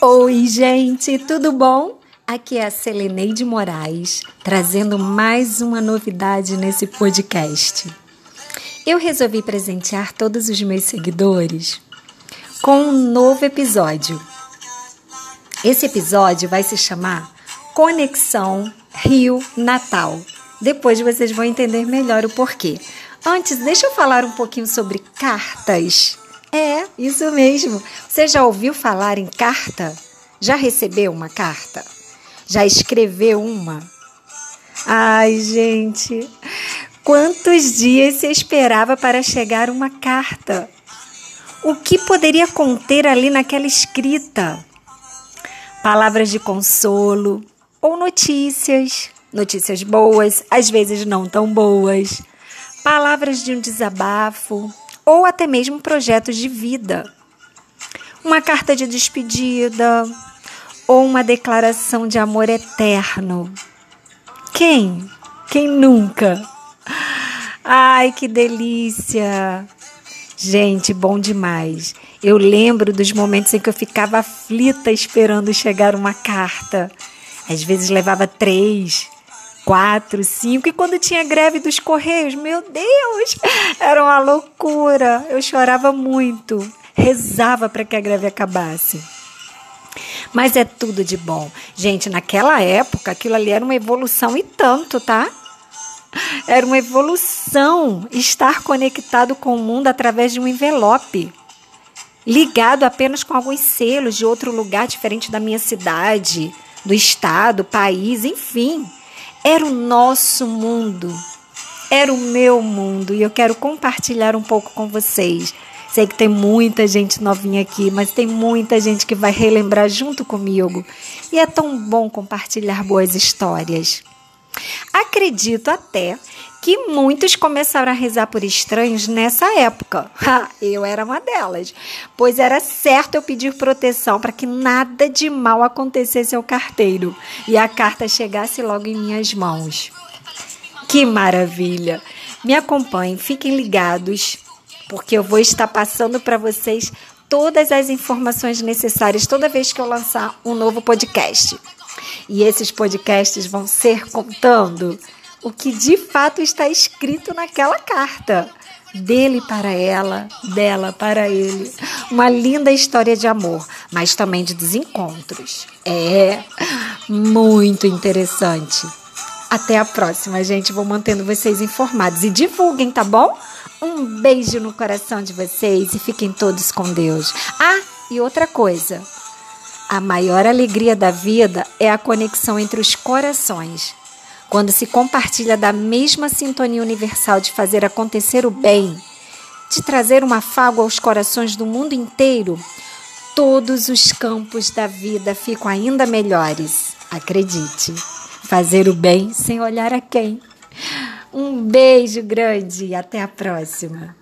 Oi, gente, tudo bom? Aqui é a Seleneide Moraes, trazendo mais uma novidade nesse podcast. Eu resolvi presentear todos os meus seguidores com um novo episódio. Esse episódio vai se chamar Conexão Rio Natal. Depois vocês vão entender melhor o porquê. Antes, deixa eu falar um pouquinho sobre cartas. É, isso mesmo. Você já ouviu falar em carta? Já recebeu uma carta? Já escreveu uma? Ai, gente, quantos dias se esperava para chegar uma carta? O que poderia conter ali naquela escrita? Palavras de consolo ou notícias, notícias boas, às vezes não tão boas, palavras de um desabafo ou até mesmo projetos de vida. Uma carta de despedida, ou uma declaração de amor eterno? Quem? Quem nunca? Ai, que delícia! Gente, bom demais. Eu lembro dos momentos em que eu ficava aflita esperando chegar uma carta. Às vezes levava três, quatro, cinco, e quando tinha greve dos correios, meu Deus, era uma loucura. Eu chorava muito, rezava para que a greve acabasse. Mas é tudo de bom. Gente, naquela época, aquilo ali era uma evolução e tanto, tá? Era uma evolução estar conectado com o mundo através de um envelope. Ligado apenas com alguns selos de outro lugar diferente da minha cidade, do estado, país, enfim. Era o nosso mundo. Era o meu mundo e eu quero compartilhar um pouco com vocês Sei que tem muita gente novinha aqui, mas tem muita gente que vai relembrar junto comigo. E é tão bom compartilhar boas histórias. Acredito até que muitos começaram a rezar por estranhos nessa época. eu era uma delas, pois era certo eu pedir proteção para que nada de mal acontecesse ao carteiro e a carta chegasse logo em minhas mãos. Que maravilha! Me acompanhem, fiquem ligados porque eu vou estar passando para vocês todas as informações necessárias toda vez que eu lançar um novo podcast. E esses podcasts vão ser contando o que de fato está escrito naquela carta. Dele para ela, dela para ele. Uma linda história de amor, mas também de desencontros. É muito interessante. Até a próxima, gente. Vou mantendo vocês informados. E divulguem, tá bom? Um beijo no coração de vocês e fiquem todos com Deus. Ah, e outra coisa. A maior alegria da vida é a conexão entre os corações. Quando se compartilha da mesma sintonia universal de fazer acontecer o bem, de trazer uma afago aos corações do mundo inteiro, todos os campos da vida ficam ainda melhores. Acredite, fazer o bem sem olhar a quem. Um beijo grande e até a próxima.